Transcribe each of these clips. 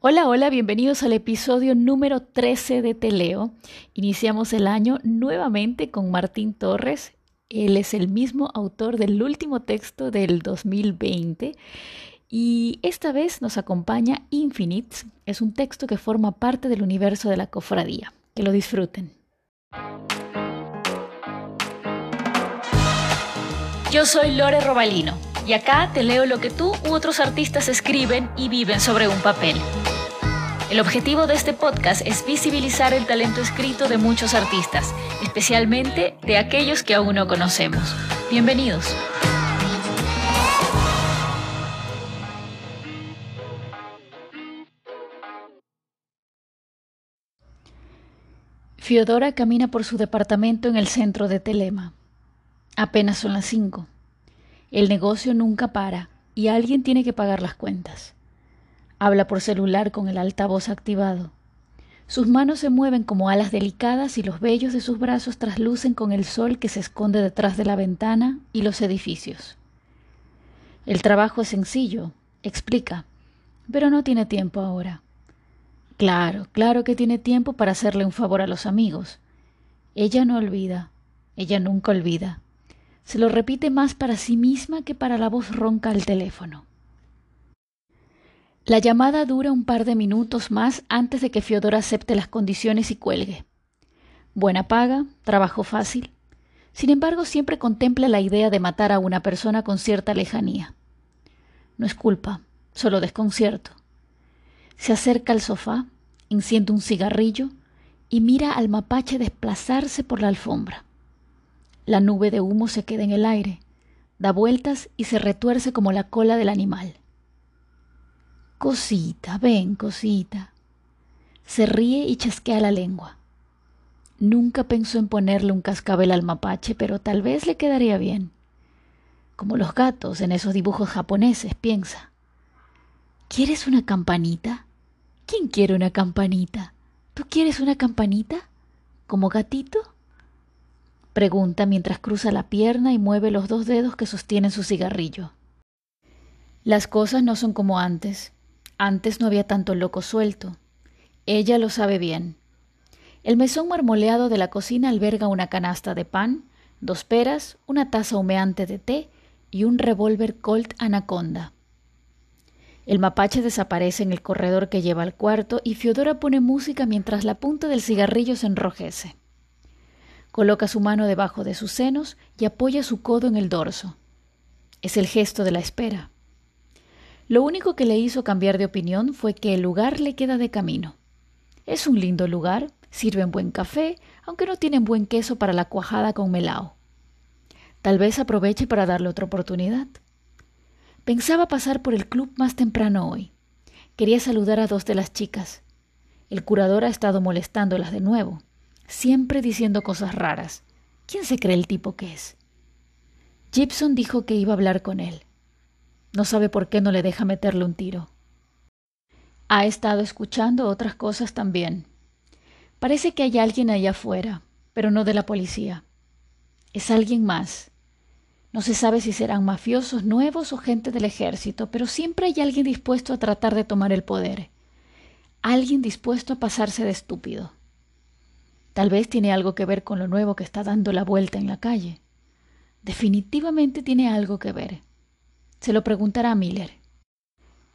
Hola, hola, bienvenidos al episodio número 13 de Teleo. Iniciamos el año nuevamente con Martín Torres. Él es el mismo autor del último texto del 2020 y esta vez nos acompaña Infinites. Es un texto que forma parte del universo de la cofradía. Que lo disfruten. Yo soy Lore Robalino y acá te leo lo que tú u otros artistas escriben y viven sobre un papel. El objetivo de este podcast es visibilizar el talento escrito de muchos artistas, especialmente de aquellos que aún no conocemos. Bienvenidos. Fiodora camina por su departamento en el centro de Telema. Apenas son las cinco. El negocio nunca para y alguien tiene que pagar las cuentas. Habla por celular con el altavoz activado. Sus manos se mueven como alas delicadas y los vellos de sus brazos traslucen con el sol que se esconde detrás de la ventana y los edificios. El trabajo es sencillo, explica, pero no tiene tiempo ahora. Claro, claro que tiene tiempo para hacerle un favor a los amigos. Ella no olvida, ella nunca olvida. Se lo repite más para sí misma que para la voz ronca al teléfono. La llamada dura un par de minutos más antes de que Fiodor acepte las condiciones y cuelgue. Buena paga, trabajo fácil. Sin embargo, siempre contempla la idea de matar a una persona con cierta lejanía. No es culpa, solo desconcierto. Se acerca al sofá, enciende un cigarrillo y mira al mapache desplazarse por la alfombra. La nube de humo se queda en el aire, da vueltas y se retuerce como la cola del animal. Cosita, ven, cosita. Se ríe y chasquea la lengua. Nunca pensó en ponerle un cascabel al mapache, pero tal vez le quedaría bien. Como los gatos en esos dibujos japoneses, piensa. ¿Quieres una campanita? ¿Quién quiere una campanita? ¿Tú quieres una campanita? ¿Como gatito? Pregunta mientras cruza la pierna y mueve los dos dedos que sostienen su cigarrillo. Las cosas no son como antes. Antes no había tanto loco suelto. Ella lo sabe bien. El mesón marmoleado de la cocina alberga una canasta de pan, dos peras, una taza humeante de té y un revólver Colt Anaconda. El mapache desaparece en el corredor que lleva al cuarto y Fiodora pone música mientras la punta del cigarrillo se enrojece. Coloca su mano debajo de sus senos y apoya su codo en el dorso. Es el gesto de la espera. Lo único que le hizo cambiar de opinión fue que el lugar le queda de camino. Es un lindo lugar, sirven buen café, aunque no tienen buen queso para la cuajada con melao. Tal vez aproveche para darle otra oportunidad. Pensaba pasar por el club más temprano hoy. Quería saludar a dos de las chicas. El curador ha estado molestándolas de nuevo, siempre diciendo cosas raras. ¿Quién se cree el tipo que es? Gibson dijo que iba a hablar con él. No sabe por qué no le deja meterle un tiro. Ha estado escuchando otras cosas también. Parece que hay alguien allá afuera, pero no de la policía. Es alguien más. No se sabe si serán mafiosos nuevos o gente del ejército, pero siempre hay alguien dispuesto a tratar de tomar el poder. Alguien dispuesto a pasarse de estúpido. Tal vez tiene algo que ver con lo nuevo que está dando la vuelta en la calle. Definitivamente tiene algo que ver. Se lo preguntará a Miller.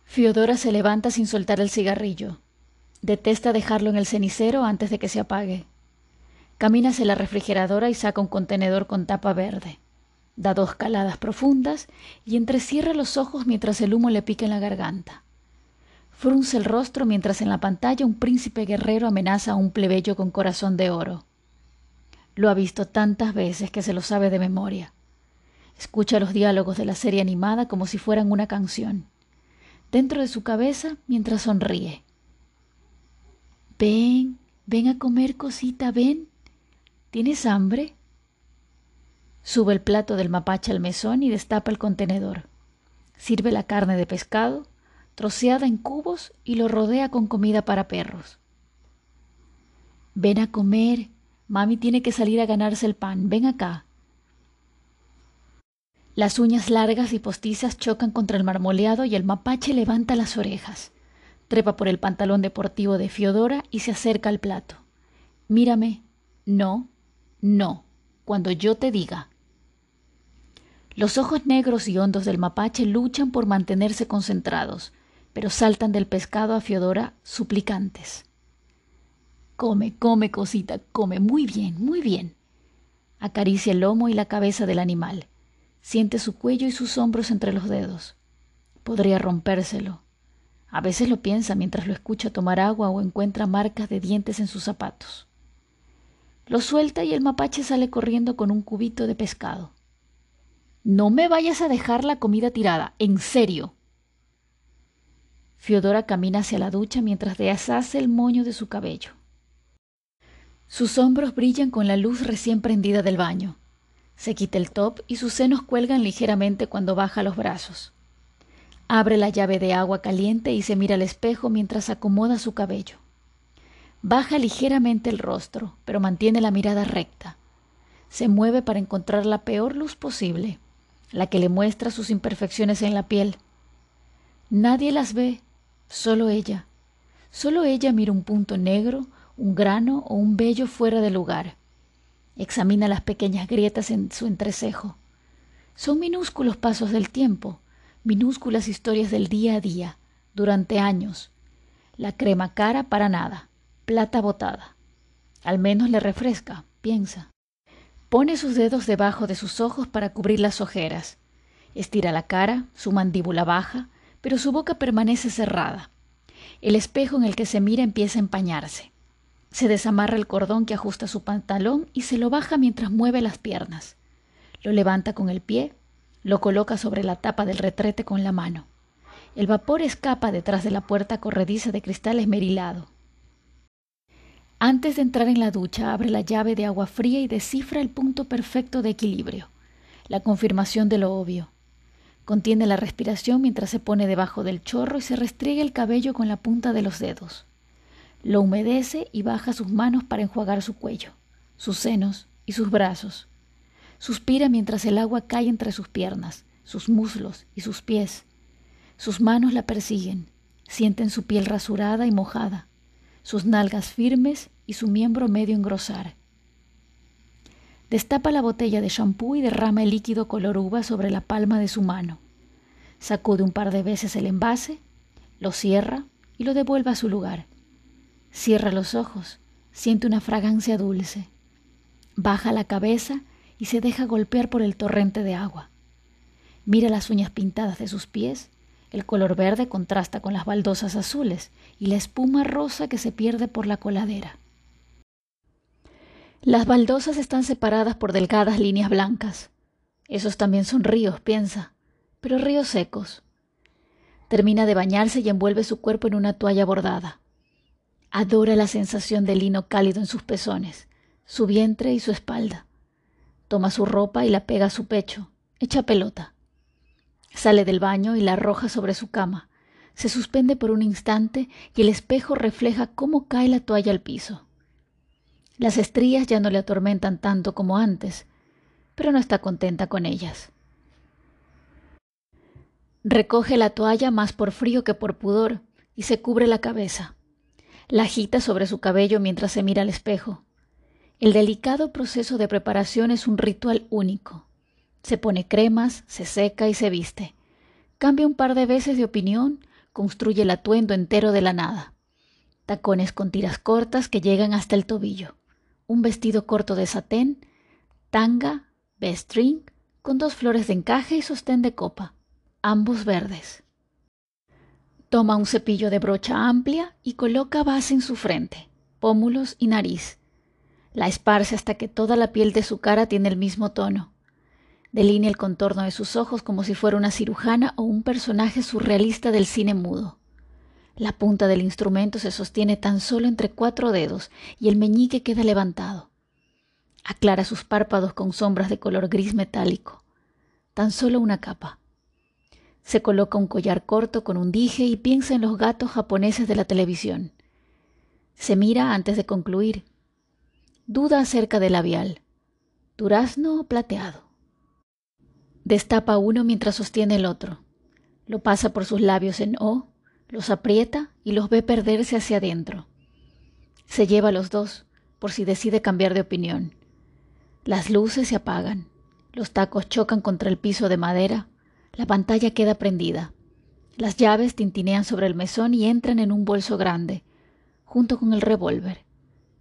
Fiodora se levanta sin soltar el cigarrillo. Detesta dejarlo en el cenicero antes de que se apague. Camina hacia la refrigeradora y saca un contenedor con tapa verde. Da dos caladas profundas y entrecierra los ojos mientras el humo le pica en la garganta. Frunce el rostro mientras en la pantalla un príncipe guerrero amenaza a un plebeyo con corazón de oro. Lo ha visto tantas veces que se lo sabe de memoria. Escucha los diálogos de la serie animada como si fueran una canción, dentro de su cabeza mientras sonríe. Ven, ven a comer cosita, ven. ¿Tienes hambre? Sube el plato del mapache al mesón y destapa el contenedor. Sirve la carne de pescado, troceada en cubos, y lo rodea con comida para perros. Ven a comer. Mami tiene que salir a ganarse el pan. Ven acá. Las uñas largas y postizas chocan contra el marmoleado y el mapache levanta las orejas. Trepa por el pantalón deportivo de Fiodora y se acerca al plato. Mírame. No, no, cuando yo te diga. Los ojos negros y hondos del mapache luchan por mantenerse concentrados, pero saltan del pescado a Fiodora suplicantes. Come, come, cosita, come muy bien, muy bien. Acaricia el lomo y la cabeza del animal. Siente su cuello y sus hombros entre los dedos. Podría rompérselo. A veces lo piensa mientras lo escucha tomar agua o encuentra marcas de dientes en sus zapatos. Lo suelta y el mapache sale corriendo con un cubito de pescado. No me vayas a dejar la comida tirada, en serio. Fiodora camina hacia la ducha mientras deshace el moño de su cabello. Sus hombros brillan con la luz recién prendida del baño. Se quita el top y sus senos cuelgan ligeramente cuando baja los brazos. Abre la llave de agua caliente y se mira al espejo mientras acomoda su cabello. Baja ligeramente el rostro, pero mantiene la mirada recta. Se mueve para encontrar la peor luz posible, la que le muestra sus imperfecciones en la piel. Nadie las ve, solo ella. Solo ella mira un punto negro un grano o un vello fuera de lugar. Examina las pequeñas grietas en su entrecejo. Son minúsculos pasos del tiempo, minúsculas historias del día a día, durante años. La crema cara para nada, plata botada. Al menos le refresca, piensa. Pone sus dedos debajo de sus ojos para cubrir las ojeras. Estira la cara, su mandíbula baja, pero su boca permanece cerrada. El espejo en el que se mira empieza a empañarse. Se desamarra el cordón que ajusta su pantalón y se lo baja mientras mueve las piernas. Lo levanta con el pie, lo coloca sobre la tapa del retrete con la mano. El vapor escapa detrás de la puerta corrediza de cristal esmerilado. Antes de entrar en la ducha, abre la llave de agua fría y descifra el punto perfecto de equilibrio, la confirmación de lo obvio. Contiene la respiración mientras se pone debajo del chorro y se restriega el cabello con la punta de los dedos. Lo humedece y baja sus manos para enjuagar su cuello, sus senos y sus brazos. Suspira mientras el agua cae entre sus piernas, sus muslos y sus pies. Sus manos la persiguen, sienten su piel rasurada y mojada, sus nalgas firmes y su miembro medio engrosar. Destapa la botella de champú y derrama el líquido color uva sobre la palma de su mano. Sacude un par de veces el envase, lo cierra y lo devuelve a su lugar. Cierra los ojos, siente una fragancia dulce. Baja la cabeza y se deja golpear por el torrente de agua. Mira las uñas pintadas de sus pies. El color verde contrasta con las baldosas azules y la espuma rosa que se pierde por la coladera. Las baldosas están separadas por delgadas líneas blancas. Esos también son ríos, piensa, pero ríos secos. Termina de bañarse y envuelve su cuerpo en una toalla bordada. Adora la sensación del lino cálido en sus pezones, su vientre y su espalda. Toma su ropa y la pega a su pecho, echa pelota. Sale del baño y la arroja sobre su cama. Se suspende por un instante y el espejo refleja cómo cae la toalla al piso. Las estrías ya no le atormentan tanto como antes, pero no está contenta con ellas. Recoge la toalla más por frío que por pudor y se cubre la cabeza. La agita sobre su cabello mientras se mira al espejo. El delicado proceso de preparación es un ritual único. Se pone cremas, se seca y se viste. Cambia un par de veces de opinión, construye el atuendo entero de la nada. Tacones con tiras cortas que llegan hasta el tobillo. Un vestido corto de satén, tanga, B-string, con dos flores de encaje y sostén de copa, ambos verdes. Toma un cepillo de brocha amplia y coloca base en su frente, pómulos y nariz. La esparce hasta que toda la piel de su cara tiene el mismo tono. Delinea el contorno de sus ojos como si fuera una cirujana o un personaje surrealista del cine mudo. La punta del instrumento se sostiene tan solo entre cuatro dedos y el meñique queda levantado. Aclara sus párpados con sombras de color gris metálico. Tan solo una capa. Se coloca un collar corto con un dije y piensa en los gatos japoneses de la televisión. Se mira antes de concluir. Duda acerca del labial. Durazno o plateado. Destapa uno mientras sostiene el otro. Lo pasa por sus labios en O, Los aprieta y los ve perderse hacia adentro. Se lleva los dos por si decide cambiar de opinión. Las luces se apagan, los tacos chocan contra el piso de madera, la pantalla queda prendida. Las llaves tintinean sobre el mesón y entran en un bolso grande, junto con el revólver,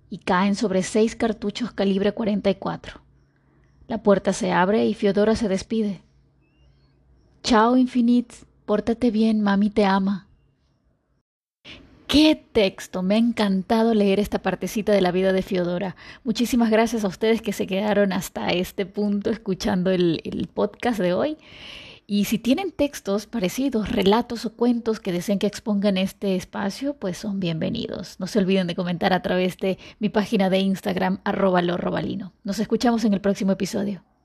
y caen sobre seis cartuchos calibre 44. La puerta se abre y Fiodora se despide. Chao, Infinite, pórtate bien, mami te ama. ¡Qué texto! Me ha encantado leer esta partecita de la vida de Fiodora. Muchísimas gracias a ustedes que se quedaron hasta este punto escuchando el, el podcast de hoy. Y si tienen textos parecidos, relatos o cuentos que deseen que expongan este espacio, pues son bienvenidos. No se olviden de comentar a través de mi página de Instagram, arroba Nos escuchamos en el próximo episodio.